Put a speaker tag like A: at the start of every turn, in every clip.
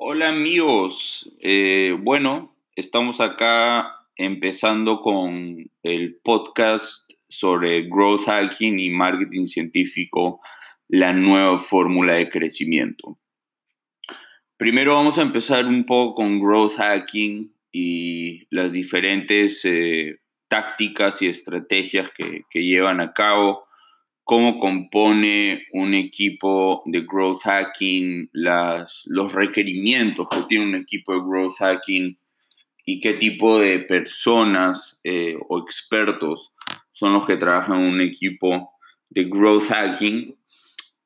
A: Hola amigos, eh, bueno, estamos acá empezando con el podcast sobre growth hacking y marketing científico, la nueva fórmula de crecimiento. Primero vamos a empezar un poco con growth hacking y las diferentes eh, tácticas y estrategias que, que llevan a cabo cómo compone un equipo de growth hacking, las, los requerimientos que tiene un equipo de growth hacking y qué tipo de personas eh, o expertos son los que trabajan en un equipo de growth hacking.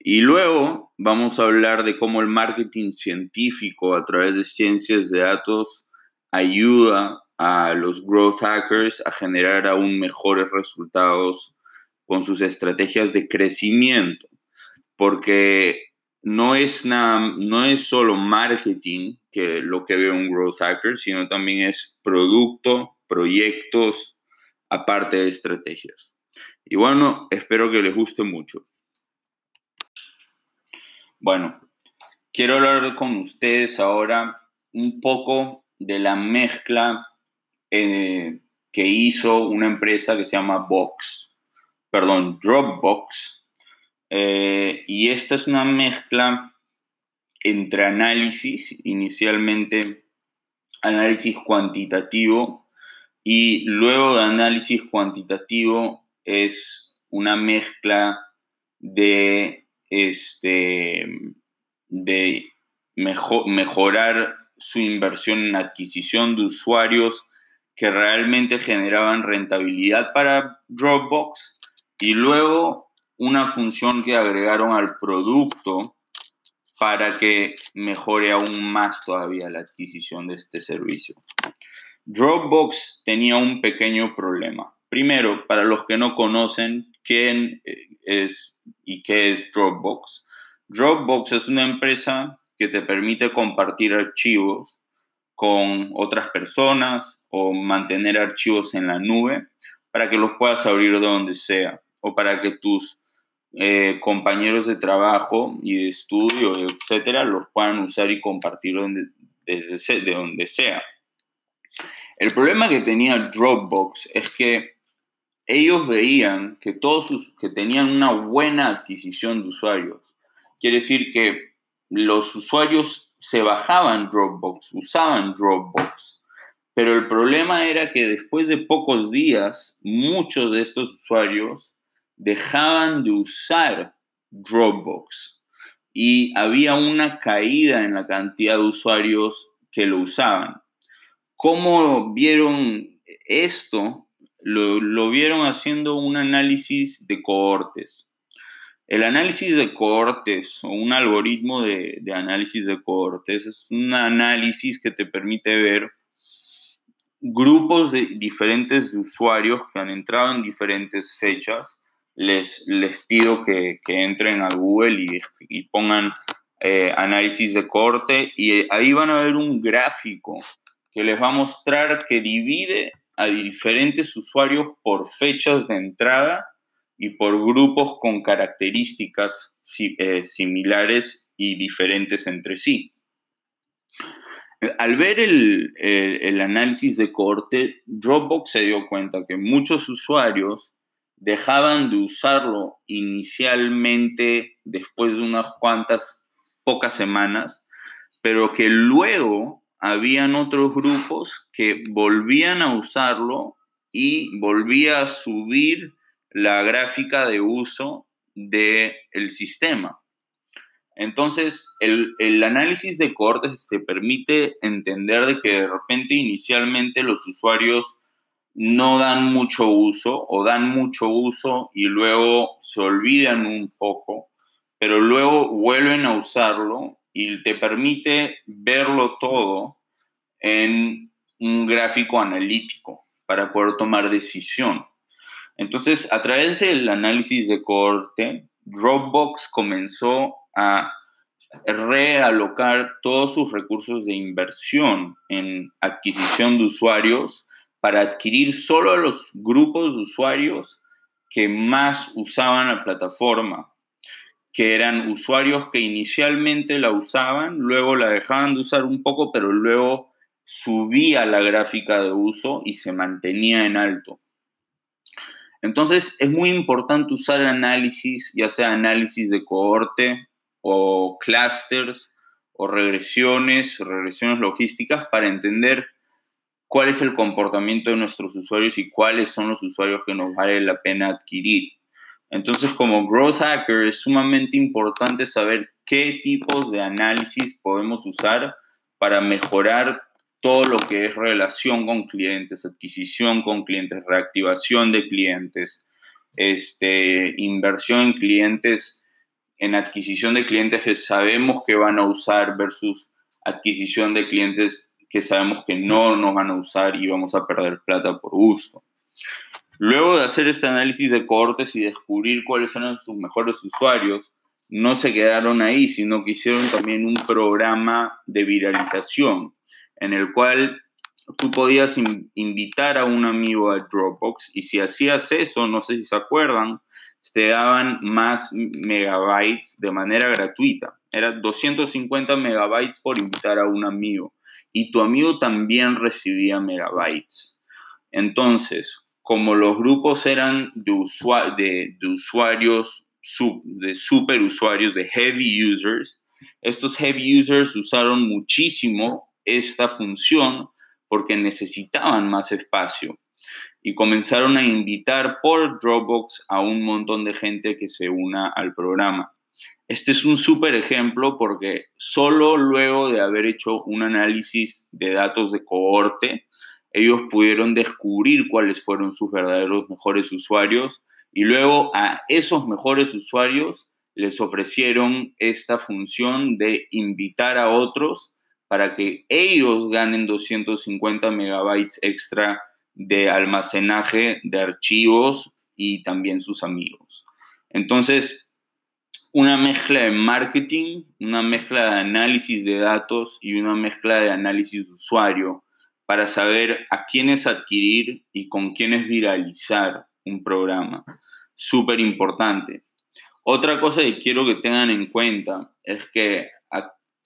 A: Y luego vamos a hablar de cómo el marketing científico a través de ciencias de datos ayuda a los growth hackers a generar aún mejores resultados con sus estrategias de crecimiento, porque no es, nada, no es solo marketing que lo que ve un growth hacker, sino también es producto, proyectos, aparte de estrategias. Y bueno, espero que les guste mucho. Bueno, quiero hablar con ustedes ahora un poco de la mezcla eh, que hizo una empresa que se llama Box perdón, Dropbox. Eh, y esta es una mezcla entre análisis, inicialmente análisis cuantitativo, y luego de análisis cuantitativo es una mezcla de, este, de mejorar su inversión en adquisición de usuarios que realmente generaban rentabilidad para Dropbox y luego una función que agregaron al producto para que mejore aún más todavía la adquisición de este servicio. Dropbox tenía un pequeño problema. Primero, para los que no conocen quién es y qué es Dropbox. Dropbox es una empresa que te permite compartir archivos con otras personas o mantener archivos en la nube para que los puedas abrir de donde sea o para que tus eh, compañeros de trabajo y de estudio, etcétera, los puedan usar y compartir desde, de donde sea. El problema que tenía Dropbox es que ellos veían que todos sus, que tenían una buena adquisición de usuarios. Quiere decir que los usuarios se bajaban Dropbox, usaban Dropbox, pero el problema era que después de pocos días, muchos de estos usuarios dejaban de usar Dropbox y había una caída en la cantidad de usuarios que lo usaban. ¿Cómo vieron esto? Lo, vieron haciendo un análisis de cohortes. El análisis de cohortes o un algoritmo de, de, análisis de cohortes es un análisis que te permite ver grupos de diferentes usuarios que han entrado en diferentes fechas les, les pido que, entren a Google y, pongan eh, análisis de corte y ahí van a ver un gráfico que les va a mostrar que divide a diferentes usuarios por fechas de entrada y por grupos con características eh, similares y diferentes entre sí. Al ver el, análisis de corte, Dropbox se dio cuenta que muchos usuarios dejaban de usarlo inicialmente después de unas cuantas pocas semanas, pero que luego habían otros grupos que volvían a usarlo y volvía a subir la gráfica de uso del sistema. Entonces, el, el, análisis de cortes te permite entender de que de repente inicialmente los usuarios no dan mucho uso o dan mucho uso y luego se olvidan un poco, pero luego vuelven a usarlo y te permite verlo todo en un gráfico analítico para poder tomar decisión. Entonces, a través del análisis de corte, Dropbox comenzó a realocar todos sus recursos de inversión en adquisición de usuarios para adquirir solo a los grupos de usuarios que más usaban la plataforma. que eran usuarios que inicialmente la usaban, luego la dejaban de usar un poco, pero luego subía la gráfica de uso y se mantenía en alto. Entonces es muy importante usar análisis, ya sea análisis de cohorte o clusters o regresiones, regresiones logísticas para entender cuál es el comportamiento de nuestros usuarios y cuáles son los usuarios que nos vale la pena adquirir. Entonces, como growth hacker es sumamente importante saber qué tipos de análisis podemos usar para mejorar todo lo que es relación con clientes, adquisición con clientes, reactivación de clientes, este, inversión en clientes, en adquisición de clientes que sabemos que van a usar versus adquisición de clientes que sabemos que no nos van a usar y vamos a perder plata por gusto. Luego de hacer este análisis de cohortes y descubrir cuáles son sus mejores usuarios, no se quedaron ahí, sino que hicieron también un programa de viralización en el cual tú podías invitar a un amigo a Dropbox y si hacías eso, no sé si se acuerdan, te daban más megabytes de manera gratuita. Era 250 megabytes por invitar a un amigo y tu amigo también recibía megabytes. Entonces, como los grupos eran de, de, usuarios, de super usuarios, de heavy users, estos heavy users usaron muchísimo esta función porque necesitaban más espacio y comenzaron a invitar por Dropbox a un montón de gente que se una al programa. Este es un súper ejemplo porque solo luego de haber hecho un análisis de datos de cohorte, ellos pudieron descubrir cuáles fueron sus verdaderos mejores usuarios y luego a esos mejores usuarios les ofrecieron esta función de invitar a otros para que ellos ganen 250 megabytes extra de almacenaje de archivos y también sus amigos. Entonces, una mezcla de marketing, una mezcla de análisis de datos y una mezcla de análisis de usuario para saber a quiénes adquirir y con quiénes viralizar un programa. Súper importante. Otra cosa que quiero que tengan en cuenta es que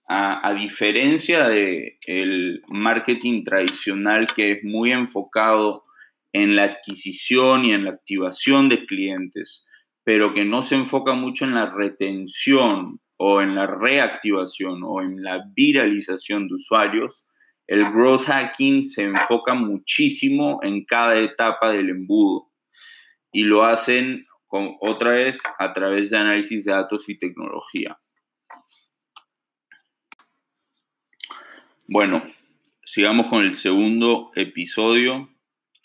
A: a, diferencia del el marketing tradicional que es muy enfocado en la adquisición y en la activación de clientes, pero que no se enfoca mucho en la retención o en la reactivación o en la viralización de usuarios, el growth hacking se enfoca muchísimo en cada etapa del embudo y lo hacen con, otra vez a través de análisis de datos y tecnología. Bueno, sigamos con el segundo episodio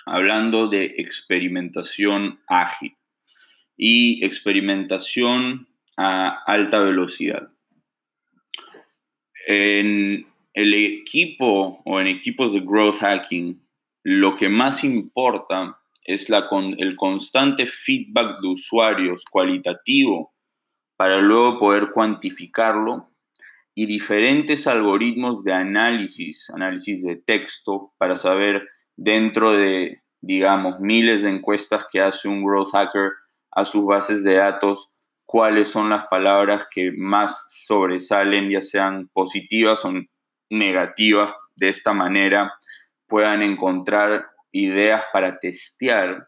A: hablando de experimentación ágil y experimentación a alta velocidad. En el equipo o en equipos de growth hacking, lo que más importa es la el constante feedback de usuarios cualitativo para luego poder cuantificarlo y diferentes algoritmos de análisis, análisis de texto, para saber dentro de, digamos, miles de encuestas que hace un growth hacker, a sus bases de datos cuáles son las palabras que más sobresalen, ya sean positivas o negativas. De esta manera puedan encontrar ideas para testear.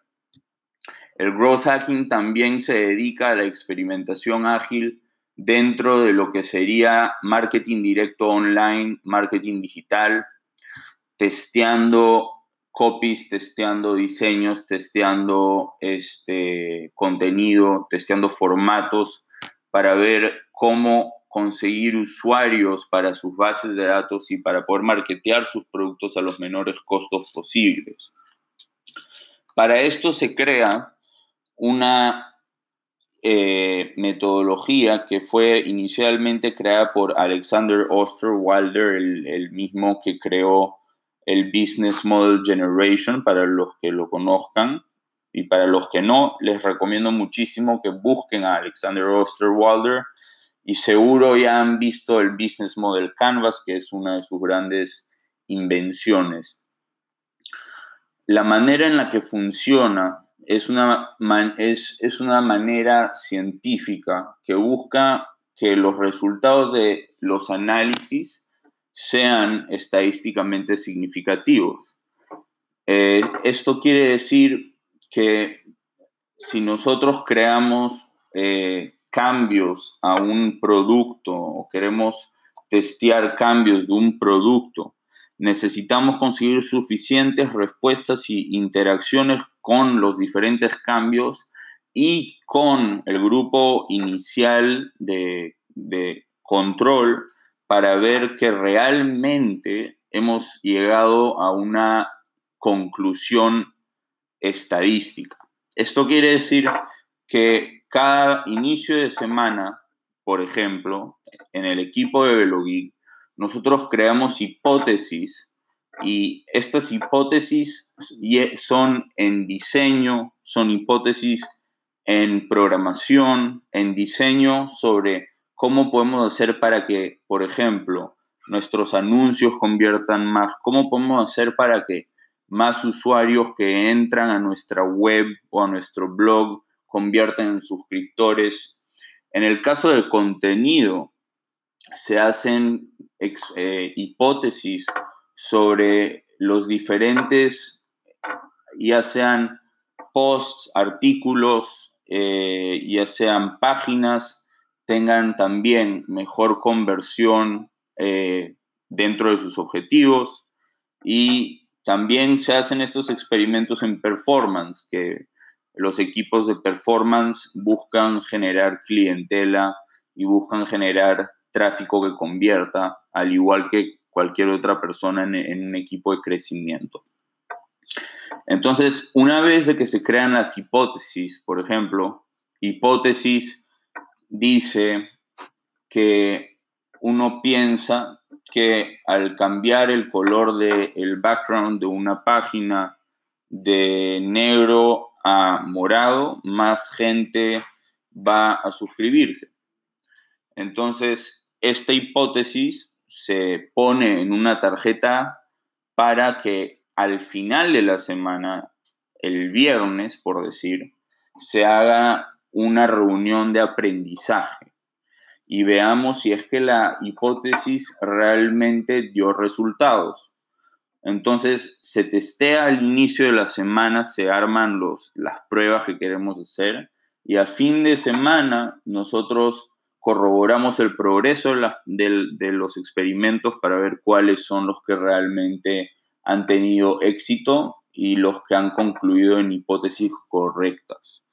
A: El growth hacking también se dedica a la experimentación ágil dentro de lo que sería marketing directo online, marketing digital, testeando copies, testeando diseños, testeando este contenido, testeando formatos para ver cómo conseguir usuarios para sus bases de datos y para poder marketear sus productos a los menores costos posibles. Para esto se crea una eh, metodología que fue inicialmente creada por Alexander Osterwalder, el, el mismo que creó el Business Model Generation para los que lo conozcan y para los que no, les recomiendo muchísimo que busquen a Alexander Osterwalder y seguro ya han visto el Business Model Canvas, que es una de sus grandes invenciones. La manera en la que funciona es una, es, es una manera científica que busca que los resultados de los análisis sean estadísticamente significativos. Eh, esto quiere decir que si nosotros creamos eh, cambios a un producto o queremos testear cambios de un producto, necesitamos conseguir suficientes respuestas y interacciones con los diferentes cambios y con el grupo inicial de, de control para ver que realmente hemos llegado a una conclusión estadística. Esto quiere decir que cada inicio de semana, por ejemplo, en el equipo de VeloGeek, nosotros creamos hipótesis y estas hipótesis son en diseño, son hipótesis en programación, en diseño sobre cómo podemos hacer para que, por ejemplo, nuestros anuncios conviertan más, cómo podemos hacer para que más usuarios que entran a nuestra web o a nuestro blog conviertan en suscriptores. En el caso del contenido, se hacen eh, hipótesis sobre los diferentes, ya sean posts, artículos, eh, ya sean páginas, tengan también mejor conversión eh, dentro de sus objetivos y también se hacen estos experimentos en performance, que los equipos de performance buscan generar clientela y buscan generar tráfico que convierta, al igual que cualquier otra persona en, un equipo de crecimiento. Entonces, una vez que se crean las hipótesis, por ejemplo, hipótesis dice que uno piensa que al cambiar el color del background de una página de negro a morado, más gente va a suscribirse. Entonces, esta hipótesis se pone en una tarjeta para que al final de la semana, el viernes, por decir, se haga una reunión de aprendizaje y veamos si es que la hipótesis realmente dio resultados. Entonces se testea al inicio de la semana, se arman los, las pruebas que queremos hacer y a fin de semana nosotros corroboramos el progreso de, los experimentos para ver cuáles son los que realmente han tenido éxito y los que han concluido en hipótesis correctas.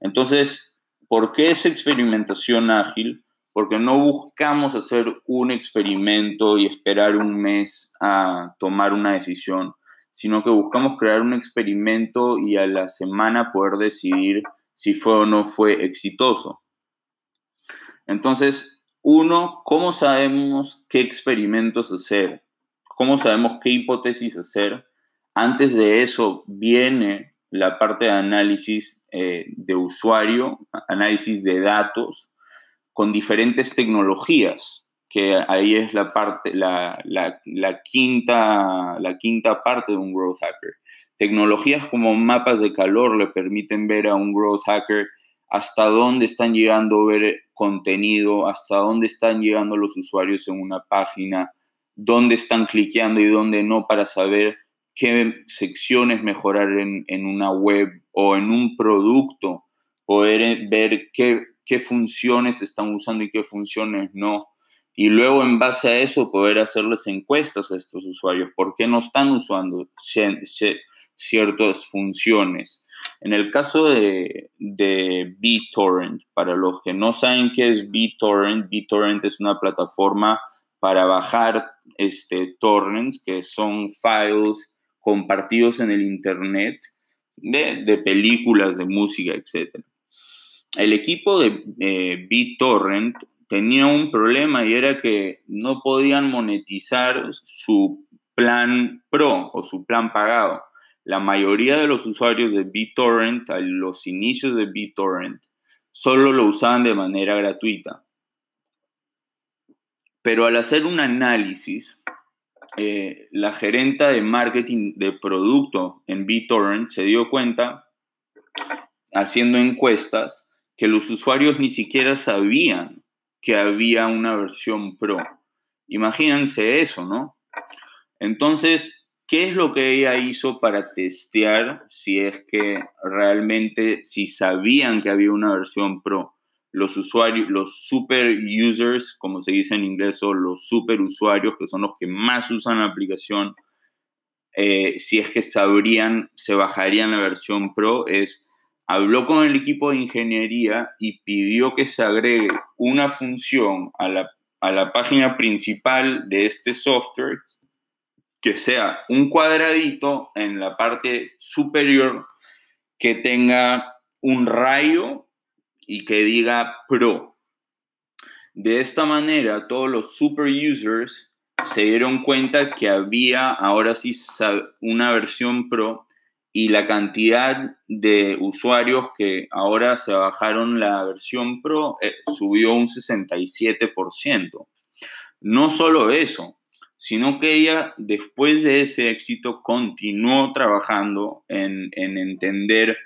A: Entonces, ¿por qué es experimentación ágil? Porque no buscamos hacer un experimento y esperar un mes a tomar una decisión, sino que buscamos crear un experimento y a la semana poder decidir si fue o no fue exitoso. Entonces, uno, ¿cómo sabemos qué experimentos hacer? ¿Cómo sabemos qué hipótesis hacer? Antes de eso viene la parte de análisis eh, de usuario, análisis de datos con diferentes tecnologías, que ahí es la, parte, la, quinta, la quinta parte de un growth hacker. Tecnologías como mapas de calor le permiten ver a un growth hacker hasta dónde están llegando a ver contenido, hasta dónde están llegando los usuarios en una página, dónde están cliqueando y dónde no para saber qué secciones mejorar en, una web o en un producto, poder ver qué, qué funciones están usando y qué funciones no. Y luego en base a eso poder hacerles encuestas a estos usuarios, por qué no están usando ciertas funciones en el caso de, de BitTorrent, para los que no saben qué es BitTorrent, BitTorrent es una plataforma para bajar este, torrents, que son files compartidos en el Internet de, películas, de música, etc. El equipo de eh, BitTorrent tenía un problema y era que no podían monetizar su plan pro o su plan pagado la mayoría de los usuarios de BitTorrent a los inicios de BitTorrent solo lo usaban de manera gratuita. Pero al hacer un análisis, eh, la gerenta de marketing de producto en BitTorrent se dio cuenta haciendo encuestas que los usuarios ni siquiera sabían que había una versión Pro. Imagínense eso, ¿no? Entonces, ¿qué es lo que ella hizo para testear si es que realmente, si sabían que había una versión Pro? Los usuarios, los super users, como se dice en inglés, o los super usuarios, que son los que más usan la aplicación, eh, si es que sabrían, se bajarían la versión Pro, es habló con el equipo de ingeniería y pidió que se agregue una función a la, a la página principal de este software que sea un cuadradito en la parte superior que tenga un rayo y que diga Pro. De esta manera, todos los super users se dieron cuenta que había ahora sí una versión Pro y la cantidad de usuarios que ahora se bajaron la versión Pro eh, subió un 67%. No solo eso, sino que ella después de ese éxito continuó trabajando en, en entender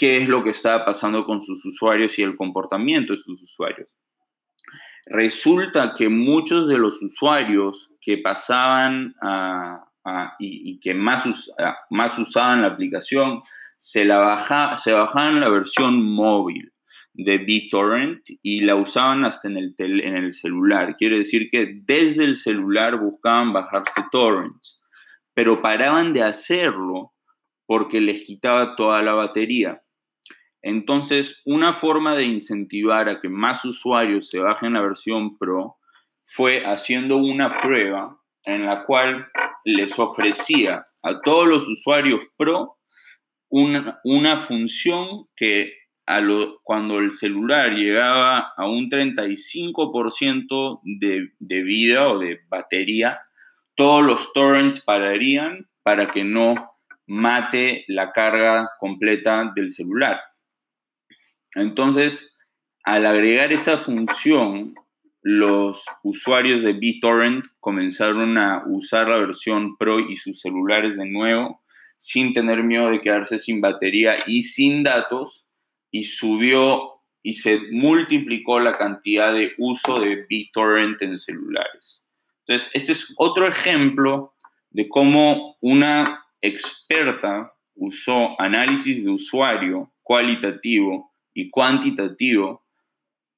A: qué es lo que estaba pasando con sus usuarios y el comportamiento de sus usuarios. Resulta que muchos de los usuarios que pasaban y, que más, más usaban la aplicación, se, la baja, se bajaban la versión móvil de BitTorrent y la usaban hasta en el, en el celular. Quiere decir que desde el celular buscaban bajarse torrents, pero paraban de hacerlo porque les quitaba toda la batería. Entonces, una forma de incentivar a que más usuarios se bajen la versión Pro fue haciendo una prueba en la cual les ofrecía a todos los usuarios Pro una, función que cuando el celular llegaba a un 35% de, de vida o de batería, todos los torrents pararían para que no mate la carga completa del celular. Entonces, al agregar esa función, los usuarios de BitTorrent comenzaron a usar la versión Pro y sus celulares de nuevo sin tener miedo de quedarse sin batería y sin datos y subió y se multiplicó la cantidad de uso de BitTorrent en celulares. Entonces, este es otro ejemplo de cómo una experta usó análisis de usuario cualitativo y cuantitativo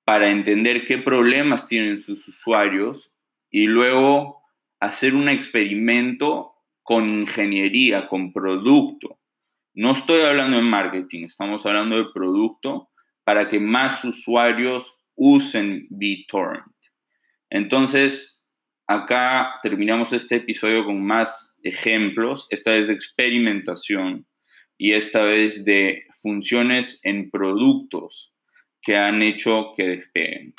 A: para entender qué problemas tienen sus usuarios y luego hacer un experimento con ingeniería, con producto. No estoy hablando de marketing, estamos hablando de producto para que más usuarios usen BitTorrent. Entonces, acá terminamos este episodio con más ejemplos, esta de experimentación y esta vez de funciones en productos que han hecho que despeguen.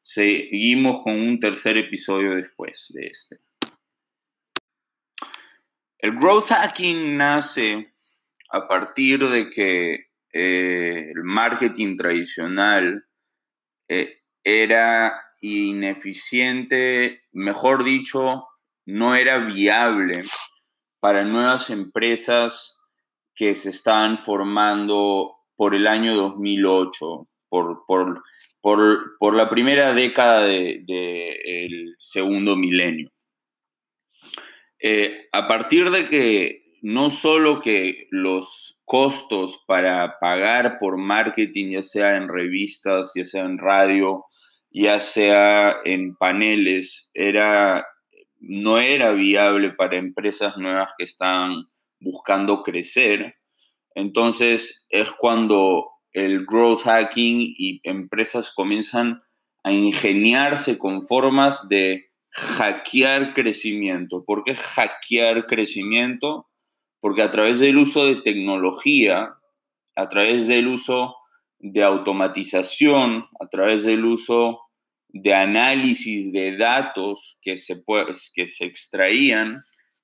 A: Seguimos con un tercer episodio después de este. El growth hacking nace a partir de que eh, el marketing tradicional eh, era ineficiente, mejor dicho, no era viable para nuevas empresas que se estaban formando por el año 2008, por, por, por, la primera década del de, segundo milenio. Eh, a partir de que no solo que los costos para pagar por marketing, ya sea en revistas, ya sea en radio, ya sea en paneles, era, no era viable para empresas nuevas que estaban buscando crecer, entonces es cuando el growth hacking y empresas comienzan a ingeniarse con formas de hackear crecimiento. ¿Por qué hackear crecimiento? Porque a través del uso de tecnología, a través del uso de automatización, a través del uso de análisis de datos que se, que se extraían,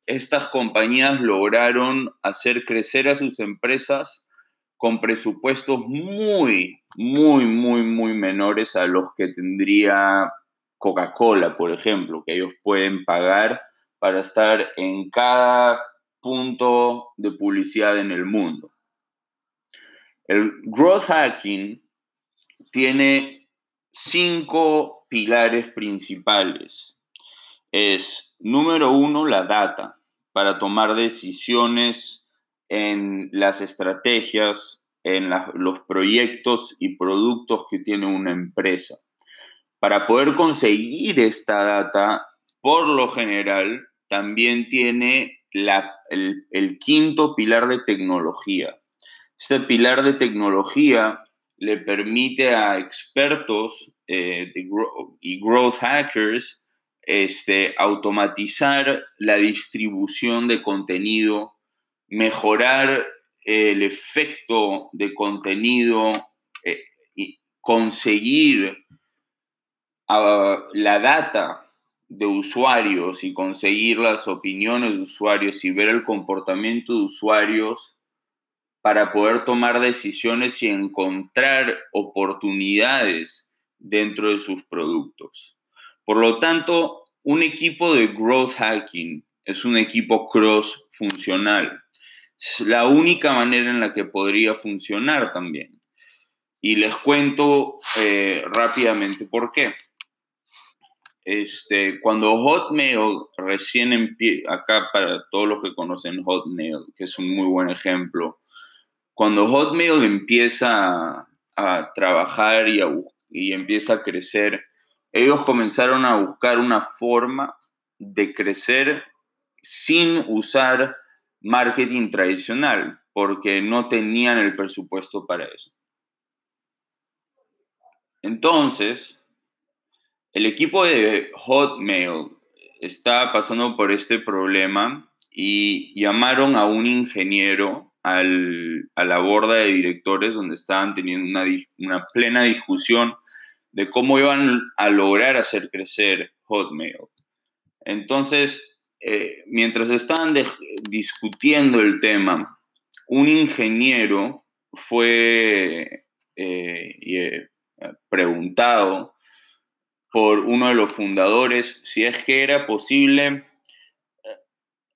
A: estas compañías lograron hacer crecer a sus empresas con presupuestos muy, muy, muy, muy menores a los que tendría Coca-Cola, por ejemplo, que ellos pueden pagar para estar en cada punto de publicidad en el mundo. El growth hacking tiene cinco pilares principales. Es, número uno, la data, para tomar decisiones en las estrategias, en los proyectos y productos que tiene una empresa. Para poder conseguir esta data, por lo general, también tiene el, quinto pilar de tecnología. Este pilar de tecnología le permite a expertos eh, y growth hackers este, automatizar la distribución de contenido, mejorar el efecto de contenido, eh, y conseguir ah, la data de usuarios y conseguir las opiniones de usuarios y ver el comportamiento de usuarios para poder tomar decisiones y encontrar oportunidades dentro de sus productos. Por lo tanto, un equipo de growth hacking es un equipo cross funcional. Es la única manera en la que podría funcionar también. Y les cuento eh, rápidamente por qué. Este, cuando Hotmail recién empieza, acá para todos los que conocen Hotmail, que es un muy buen ejemplo, cuando Hotmail empieza a, trabajar y, y empieza a crecer, ellos comenzaron a buscar una forma de crecer sin usar marketing tradicional, porque no tenían el presupuesto para eso. Entonces, el equipo de Hotmail está pasando por este problema y llamaron a un ingeniero a la borda de directores donde estaban teniendo una, plena discusión de cómo iban a lograr hacer crecer Hotmail. Entonces, eh, mientras estaban discutiendo el tema, un ingeniero fue eh, eh, preguntado por uno de los fundadores si es que era posible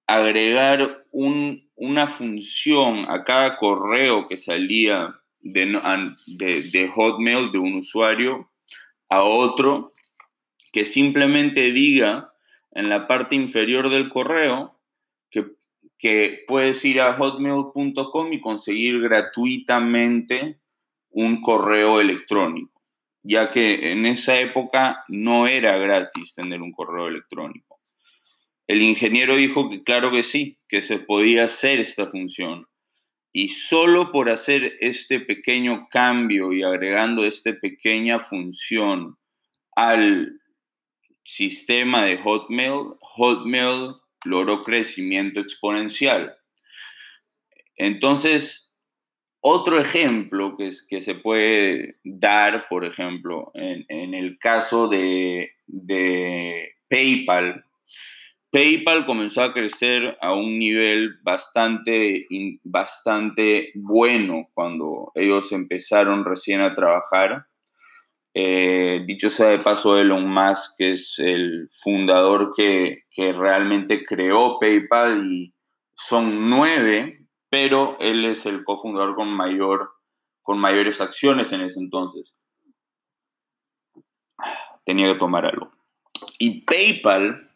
A: agregar una función a cada correo que salía de, Hotmail de un usuario a otro que simplemente diga en la parte inferior del correo que, puedes ir a hotmail.com y conseguir gratuitamente un correo electrónico ya que en esa época no era gratis tener un correo electrónico. El ingeniero dijo que claro que sí, que se podía hacer esta función. Y solo por hacer este pequeño cambio y agregando esta pequeña función al sistema de Hotmail, Hotmail logró crecimiento exponencial. Entonces, otro ejemplo que, que se puede dar, por ejemplo, en, el caso de, PayPal, PayPal comenzó a crecer a un nivel bastante, bastante bueno cuando ellos empezaron recién a trabajar. Eh, dicho sea de paso, Elon Musk que es el fundador que, que realmente creó PayPal y son nueve pero él es el cofundador con, mayor, con mayores acciones en ese entonces. Tenía que tomar algo. Y PayPal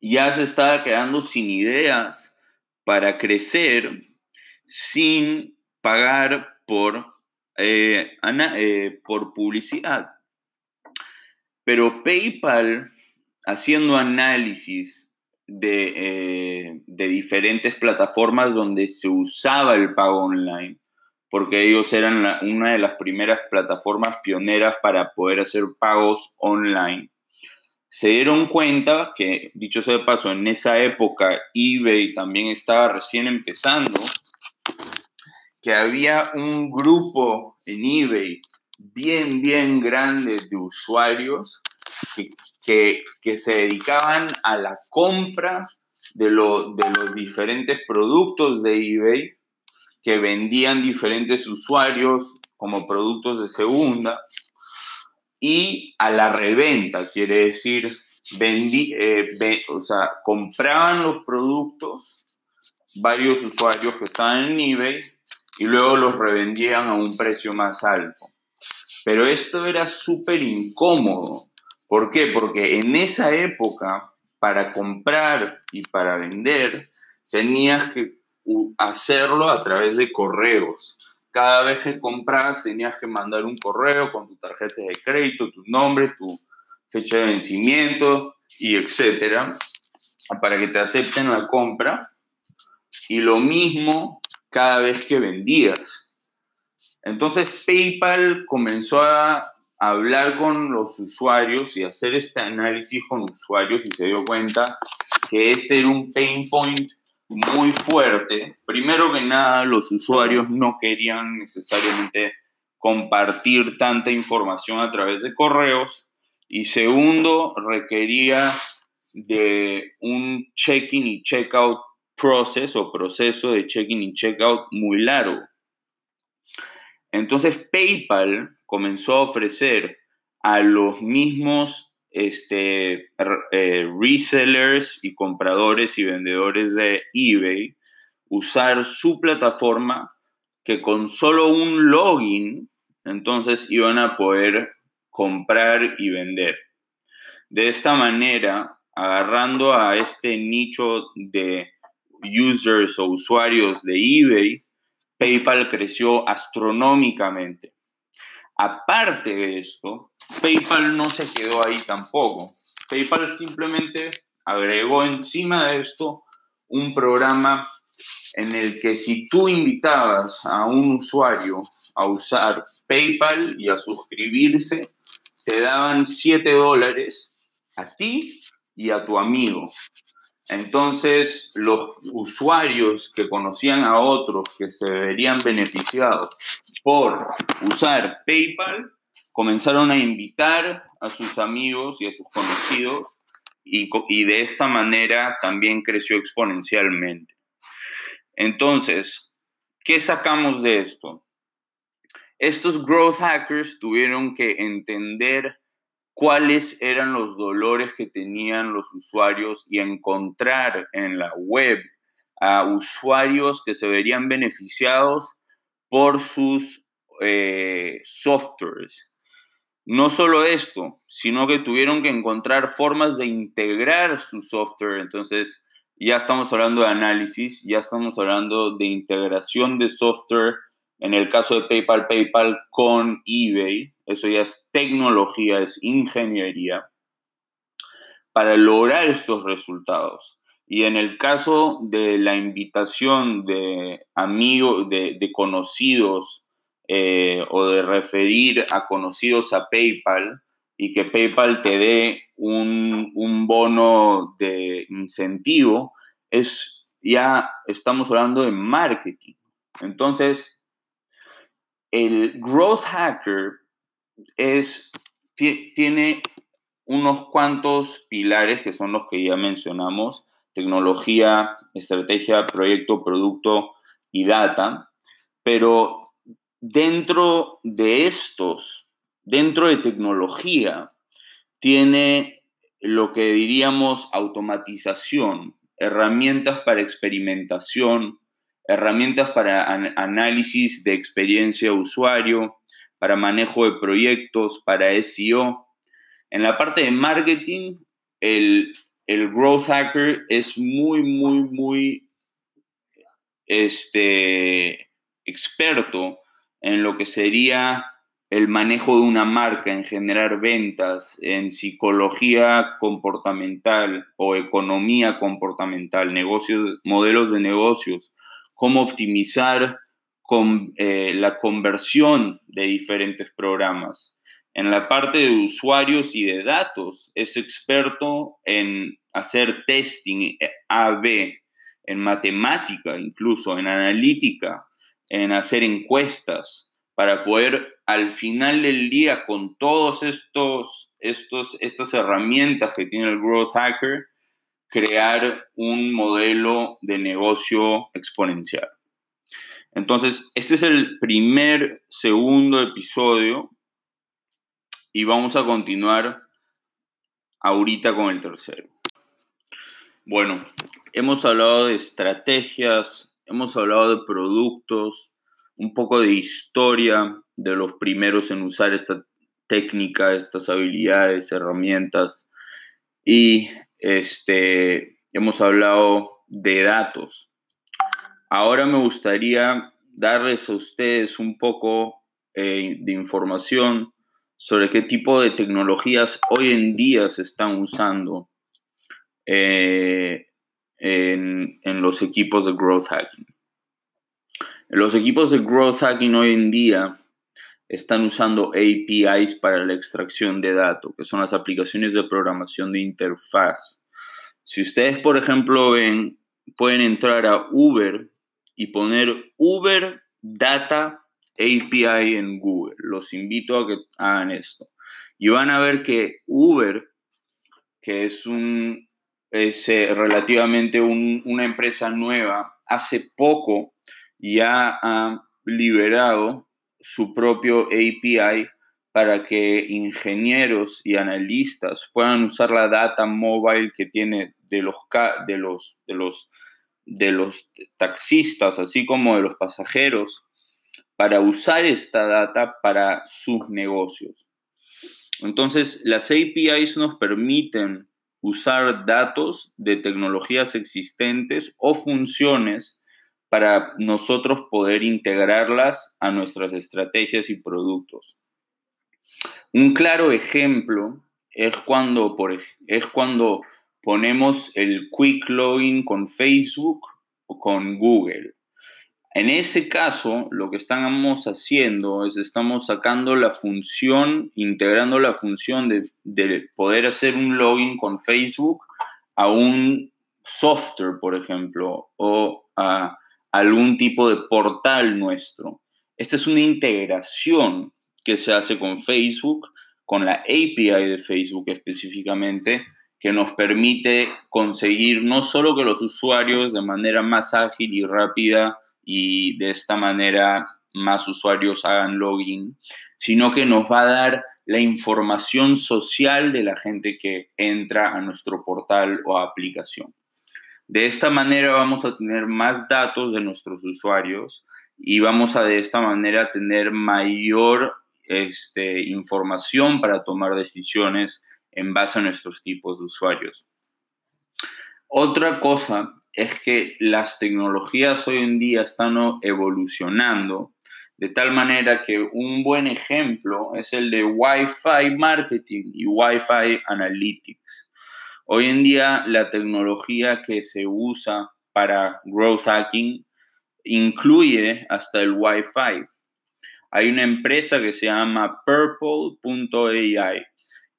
A: ya se estaba quedando sin ideas para crecer sin pagar por, eh, eh, por publicidad. Pero PayPal, haciendo análisis eh, de, diferentes plataformas donde se usaba el pago online, porque ellos eran una de las primeras plataformas pioneras para poder hacer pagos online. Se dieron cuenta que, dicho sea de paso, en esa época eBay también estaba recién empezando, que había un grupo en eBay bien, bien grande de usuarios que, se dedicaban a la compra de, de los diferentes productos de eBay que vendían diferentes usuarios como productos de segunda y a la reventa, quiere decir, vendí, eh, o sea, compraban los productos varios usuarios que estaban en eBay y luego los revendían a un precio más alto. Pero esto era súper incómodo. ¿Por qué? Porque en esa época, para comprar y para vender, tenías que hacerlo a través de correos. Cada vez que comprabas tenías que mandar un correo con tu tarjeta de crédito, tu nombre, tu fecha de vencimiento y etcétera, para que te acepten la compra. Y lo mismo cada vez que vendías. Entonces PayPal comenzó a hablar con los usuarios y hacer este análisis con usuarios y se dio cuenta que este era un pain point muy fuerte. Primero que nada, los usuarios no querían necesariamente compartir tanta información a través de correos. Y segundo, requería de un check-in y check-out process o proceso de check-in y check-out muy largo. Entonces PayPal comenzó a ofrecer a los mismos este, eh, resellers y compradores y vendedores de eBay usar su plataforma que con solo un login entonces iban a poder comprar y vender. De esta manera, agarrando a este nicho de users o usuarios de eBay, PayPal creció astronómicamente. Aparte de esto, PayPal no se quedó ahí tampoco. PayPal simplemente agregó encima de esto un programa en el que si tú invitabas a un usuario a usar PayPal y a suscribirse, te daban 7 dólares a ti y a tu amigo. Entonces, los usuarios que conocían a otros que se verían beneficiados por usar PayPal, comenzaron a invitar a sus amigos y a sus conocidos y, de esta manera también creció exponencialmente. Entonces, ¿qué sacamos de esto? Estos growth hackers tuvieron que entender cuáles eran los dolores que tenían los usuarios y encontrar en la web a usuarios que se verían beneficiados por sus eh, softwares. No solo esto, sino que tuvieron que encontrar formas de integrar su software. Entonces, ya estamos hablando de análisis, ya estamos hablando de integración de software. En el caso de PayPal, PayPal con eBay, eso ya es tecnología, es ingeniería, para lograr estos resultados. Y en el caso de la invitación de amigos, de, conocidos eh, o de referir a conocidos a PayPal y que PayPal te dé un, un bono de incentivo, es ya estamos hablando de marketing. Entonces, el growth hacker es, tiene unos cuantos pilares que son los que ya mencionamos tecnología, estrategia, proyecto, producto y data, pero dentro de estos, dentro de tecnología, tiene lo que diríamos automatización, herramientas para experimentación, herramientas para análisis de experiencia de usuario, para manejo de proyectos, para SEO. En la parte de marketing, el, el growth hacker es muy, muy, muy este, experto en lo que sería el manejo de una marca, en generar ventas, en psicología comportamental o economía comportamental, negocios, modelos de negocios, cómo optimizar con, eh, la conversión de diferentes programas en la parte de usuarios y de datos, es experto en hacer testing eh, A-B, en matemática incluso, en analítica, en hacer encuestas, para poder al final del día, con todos estos, estos, estas herramientas que tiene el Growth Hacker, crear un modelo de negocio exponencial. Entonces, este es el primer, segundo episodio y vamos a continuar ahorita con el tercero. Bueno, hemos hablado de estrategias, hemos hablado de productos, un poco de historia de los primeros en usar esta técnica, estas habilidades, herramientas. Y este, hemos hablado de datos. Ahora me gustaría darles a ustedes un poco eh, de información sobre qué tipo de tecnologías hoy en día se están usando eh, en, en los equipos de growth hacking. Los equipos de growth hacking hoy en día están usando APIs para la extracción de datos, que son las aplicaciones de programación de interfaz. Si ustedes, por ejemplo, ven, pueden entrar a Uber y poner Uber Data API en Google. Los invito a que hagan esto. Y van a ver que Uber, que es un eh, relativamente una empresa nueva, hace poco ya ha liberado su propio API para que ingenieros y analistas puedan usar la data mobile que tiene de los, de los, de los, de los taxistas, así como de los pasajeros, para usar esta data para sus negocios. Entonces, las APIs nos permiten usar datos de tecnologías existentes o funciones para nosotros poder integrarlas a nuestras estrategias y productos. Un claro ejemplo es cuando, por, es cuando ponemos el Quick Login con Facebook o con Google. En ese caso, lo que estamos haciendo es estamos sacando la función, integrando la función de, de poder hacer un login con Facebook a un software, por ejemplo, o a algún tipo de portal nuestro. Esta es una integración que se hace con Facebook, con la API de Facebook específicamente, que nos permite conseguir no solo que los usuarios de manera más ágil y rápida y de esta manera más usuarios hagan login, sino que nos va a dar la información social de la gente que entra a nuestro portal o aplicación. De esta manera vamos a tener más datos de nuestros usuarios y vamos a de esta manera tener mayor este, información para tomar decisiones en base a nuestros tipos de usuarios. Otra cosa es que las tecnologías hoy en día están evolucionando de tal manera que un buen ejemplo es el de Wi-Fi Marketing y Wi-Fi Analytics. Hoy en día la tecnología que se usa para growth hacking incluye hasta el Wi-Fi. Hay una empresa que se llama purple.ai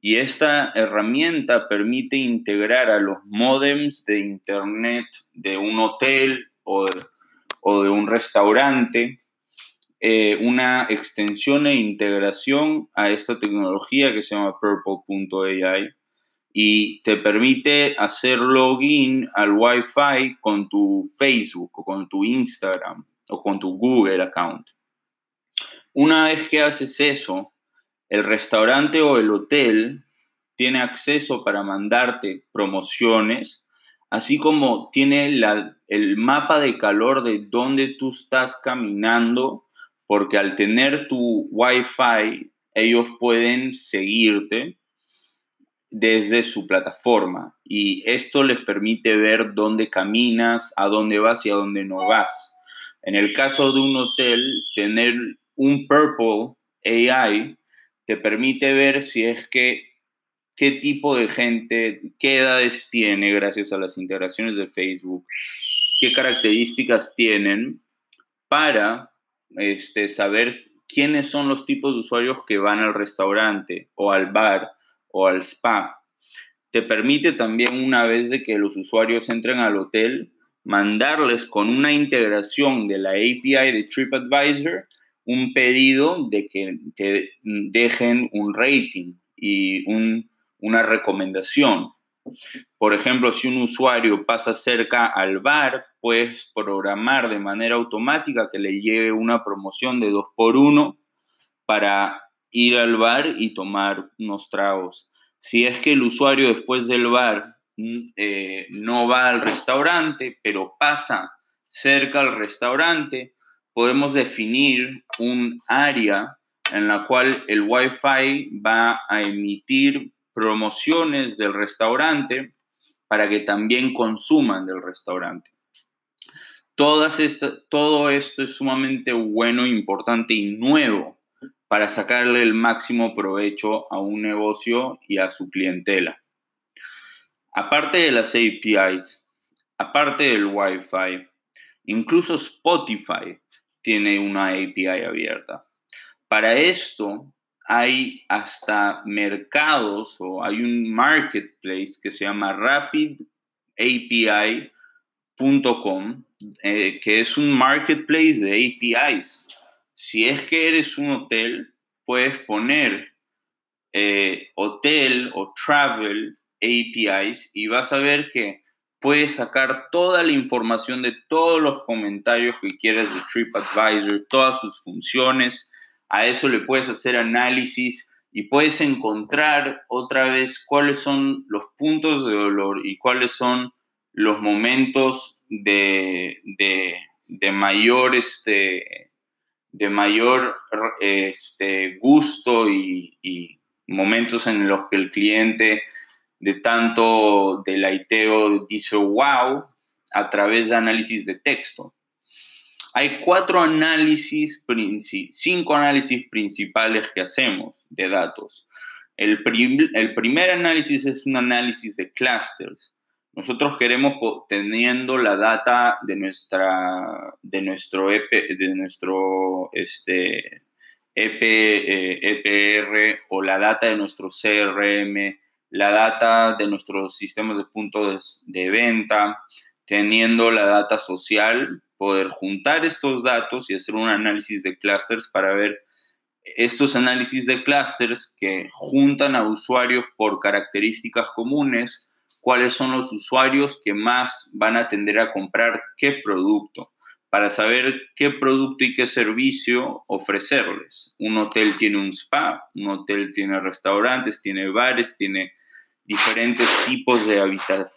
A: y esta herramienta permite integrar a los modems de internet de un hotel o de, un restaurante eh, una extensión e integración a esta tecnología que se llama purple.ai y te permite hacer login al Wi-Fi con tu Facebook o con tu Instagram o con tu Google account. Una vez que haces eso, el restaurante o el hotel tiene acceso para mandarte promociones, así como tiene el mapa de calor de dónde tú estás caminando, porque al tener tu Wi-Fi, ellos pueden seguirte desde su plataforma y esto les permite ver dónde caminas, a dónde vas y a dónde no vas. En el caso de un hotel, tener un Purple AI te permite ver si es que qué tipo de gente, qué edades tiene gracias a las integraciones de Facebook, qué características tienen para este, saber quiénes son los tipos de usuarios que van al restaurante o al bar o al spa. Te permite también, una vez de que los usuarios entren al hotel, mandarles con una integración de la API de TripAdvisor un pedido de que te dejen un rating y una recomendación. Por ejemplo, si un usuario pasa cerca al bar, puedes programar de manera automática que le llegue una promoción de 2 por 1 para ir al bar y tomar unos tragos. Si es que el usuario después del bar mm, eh, no va al restaurante, pero pasa cerca al restaurante, podemos definir un área en la cual el Wi-Fi va a emitir promociones del restaurante para que también consuman del restaurante. Todo esto es sumamente bueno, importante y nuevo para sacarle el máximo provecho a un negocio y a su clientela. Aparte de las APIs, aparte del Wi-Fi, incluso Spotify tiene una API abierta. Para esto hay hasta mercados o hay un marketplace que se llama rapidapi.com, eh, que es un marketplace de APIs. Si es que eres un hotel, puedes poner eh, hotel o travel APIs y vas a ver que puedes sacar toda la información de todos los comentarios que quieras de TripAdvisor, todas sus funciones, a eso le puedes hacer análisis y puedes encontrar otra vez cuáles son los puntos de dolor y cuáles son los momentos de, mayor, este, de mayor este, gusto y, momentos en los que el cliente de tanto delaiteo dice wow a través de análisis de texto. Hay cuatro análisis, cinco análisis principales que hacemos de datos. El, el primer análisis es un análisis de clusters. Nosotros queremos, teniendo la data de, nuestra, de nuestro, EP, de nuestro este, EP, EPR eh, o la data de nuestro CRM, la data de nuestros sistemas de puntos de venta, teniendo la data social, poder juntar estos datos y hacer un análisis de clusters para ver estos análisis de clusters que juntan a usuarios por características comunes, cuáles son los usuarios que más van a tender a comprar qué producto, para saber qué producto y qué servicio ofrecerles. Un hotel tiene un spa, un hotel tiene restaurantes, tiene bares, tiene diferentes tipos de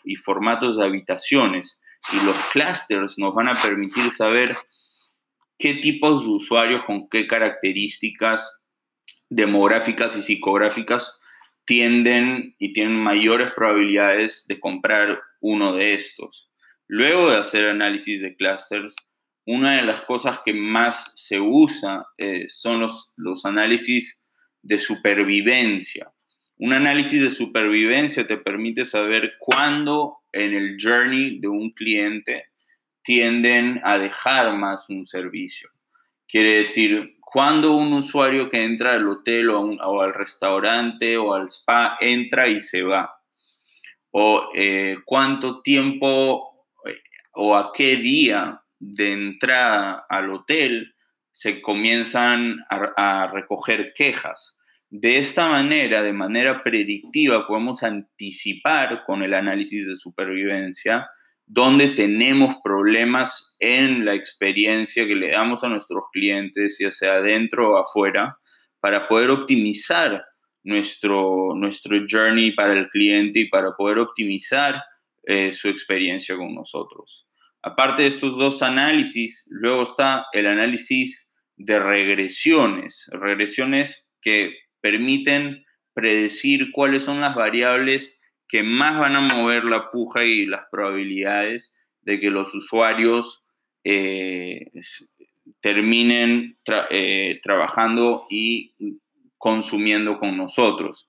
A: y formatos de habitaciones y los clusters nos van a permitir saber qué tipos de usuarios con qué características demográficas y psicográficas tienden y tienen mayores probabilidades de comprar uno de estos. Luego de hacer análisis de clusters, una de las cosas que más se usa eh, son los, los análisis de supervivencia. Un análisis de supervivencia te permite saber cuándo en el journey de un cliente tienden a dejar más un servicio. Quiere decir, cuando un usuario que entra al hotel o, al restaurante o al spa entra y se va. O eh, cuánto tiempo o a qué día de entrada al hotel se comienzan a recoger quejas de esta manera, de manera predictiva, podemos anticipar con el análisis de supervivencia dónde tenemos problemas en la experiencia que le damos a nuestros clientes, ya sea adentro o afuera, para poder optimizar nuestro, nuestro journey para el cliente y para poder optimizar eh, su experiencia con nosotros. Aparte de estos dos análisis, luego está el análisis de regresiones, regresiones que permiten predecir cuáles son las variables que más van a mover la puja y las probabilidades de que los usuarios eh, terminen eh, trabajando y consumiendo con nosotros.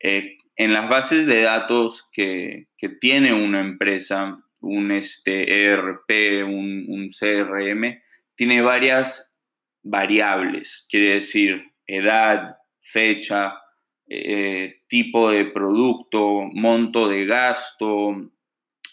A: Eh, en las bases de datos que, tiene una empresa, un este, ERP, un, un CRM, tiene varias variables, quiere decir edad, fecha, eh, tipo de producto, monto de gasto,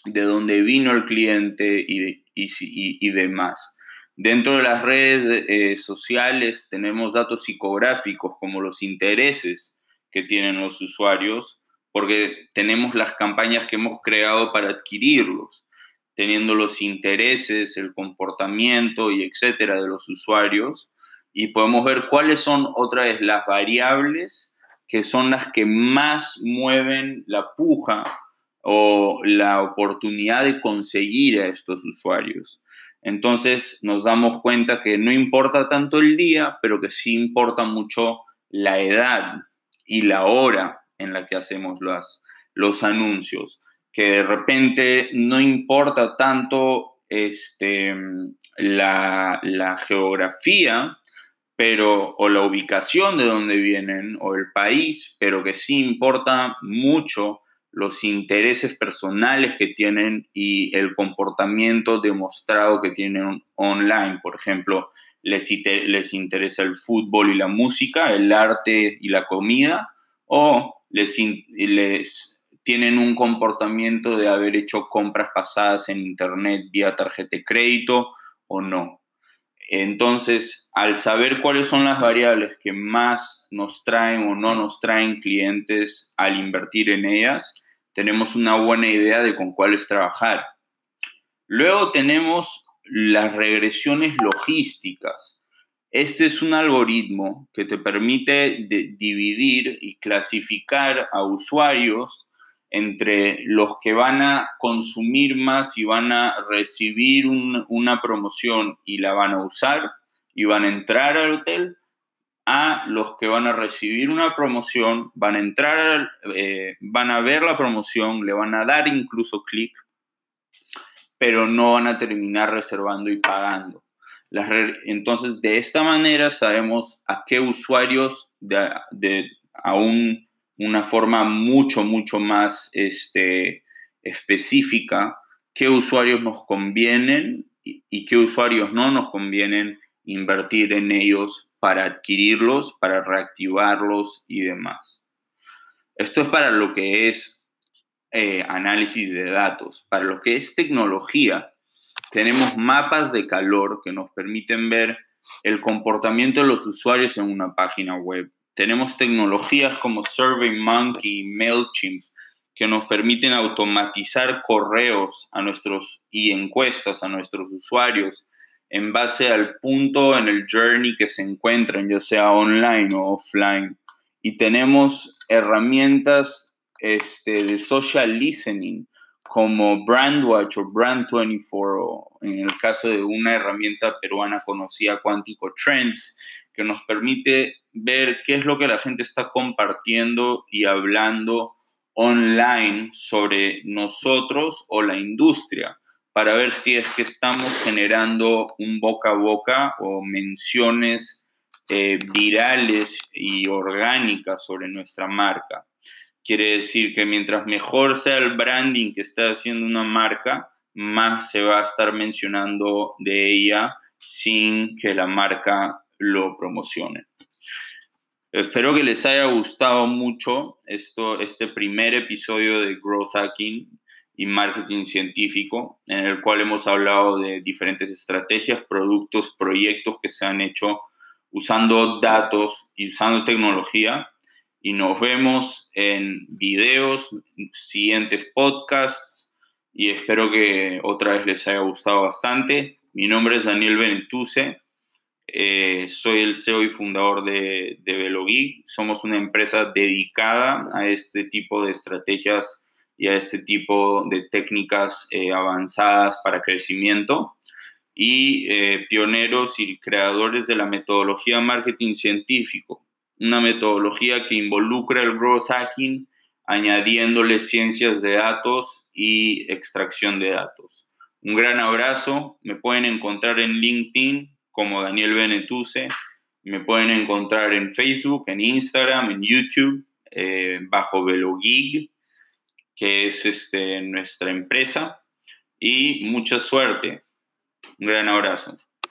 A: de dónde vino el cliente y, y, demás. Dentro de las redes eh, sociales tenemos datos psicográficos como los intereses que tienen los usuarios, porque tenemos las campañas que hemos creado para adquirirlos, teniendo los intereses, el comportamiento y etcétera de los usuarios y podemos ver cuáles son otra vez las variables que son las que más mueven la puja o la oportunidad de conseguir a estos usuarios. Entonces nos damos cuenta que no importa tanto el día, pero que sí importa mucho la edad y la hora en la que hacemos los, los anuncios, que de repente no importa tanto este, la, la geografía, pero, o la ubicación de donde vienen, o el país, pero que sí importa mucho los intereses personales que tienen y el comportamiento demostrado que tienen online. Por ejemplo, les, les interesa el fútbol y la música, el arte y la comida, o les, les tienen un comportamiento de haber hecho compras pasadas en Internet vía tarjeta de crédito o no. Entonces, al saber cuáles son las variables que más nos traen o no nos traen clientes al invertir en ellas, tenemos una buena idea de con cuáles trabajar. Luego tenemos las regresiones logísticas. Este es un algoritmo que te permite dividir y clasificar a usuarios entre los que van a consumir más y van a recibir una promoción y la van a usar y van a entrar al hotel, a los que van a recibir una promoción, van a entrar, eh, van a ver la promoción, le van a dar incluso clic, pero no van a terminar reservando y pagando. entonces, de esta manera sabemos a qué usuarios de, de un una forma mucho, mucho más este, específica qué usuarios nos convienen y, qué usuarios no nos convienen invertir en ellos para adquirirlos, para reactivarlos y demás. Esto es para lo que es eh, análisis de datos. Para lo que es tecnología, tenemos mapas de calor que nos permiten ver el comportamiento de los usuarios en una página web. Tenemos tecnologías como SurveyMonkey, MailChimp, que nos permiten automatizar correos a nuestros, y encuestas a nuestros usuarios en base al punto en el journey que se encuentran, ya sea online o offline. Y tenemos herramientas este, de social listening como Brandwatch o Brand24, o en el caso de una herramienta peruana conocida Cuántico Trends, que nos permite ver qué es lo que la gente está compartiendo y hablando online sobre nosotros o la industria para ver si es que estamos generando un boca a boca o menciones eh, virales y orgánicas sobre nuestra marca. Quiere decir que mientras mejor sea el branding que está haciendo una marca, más se va a estar mencionando de ella sin que la marca lo promocionen. Espero que les haya gustado mucho esto, este primer episodio de Growth Hacking y Marketing Científico, en el cual hemos hablado de diferentes estrategias, productos, proyectos que se han hecho usando datos y usando tecnología. Y nos vemos en videos, siguientes podcasts, y espero que otra vez les haya gustado bastante. Mi nombre es Daniel Benetuce eh, soy el CEO y fundador de, de Somos una empresa dedicada a este tipo de estrategias y a este tipo de técnicas eh, avanzadas para crecimiento. Y eh, pioneros y creadores de la metodología marketing científico, una metodología que involucra el growth hacking añadiéndole ciencias de datos y extracción de datos. Un gran abrazo, me pueden encontrar en LinkedIn como Daniel Benetuce. Me pueden encontrar en Facebook, en Instagram, en YouTube, eh, bajo VeloGig, que es este, nuestra empresa. Y mucha suerte. Un gran abrazo.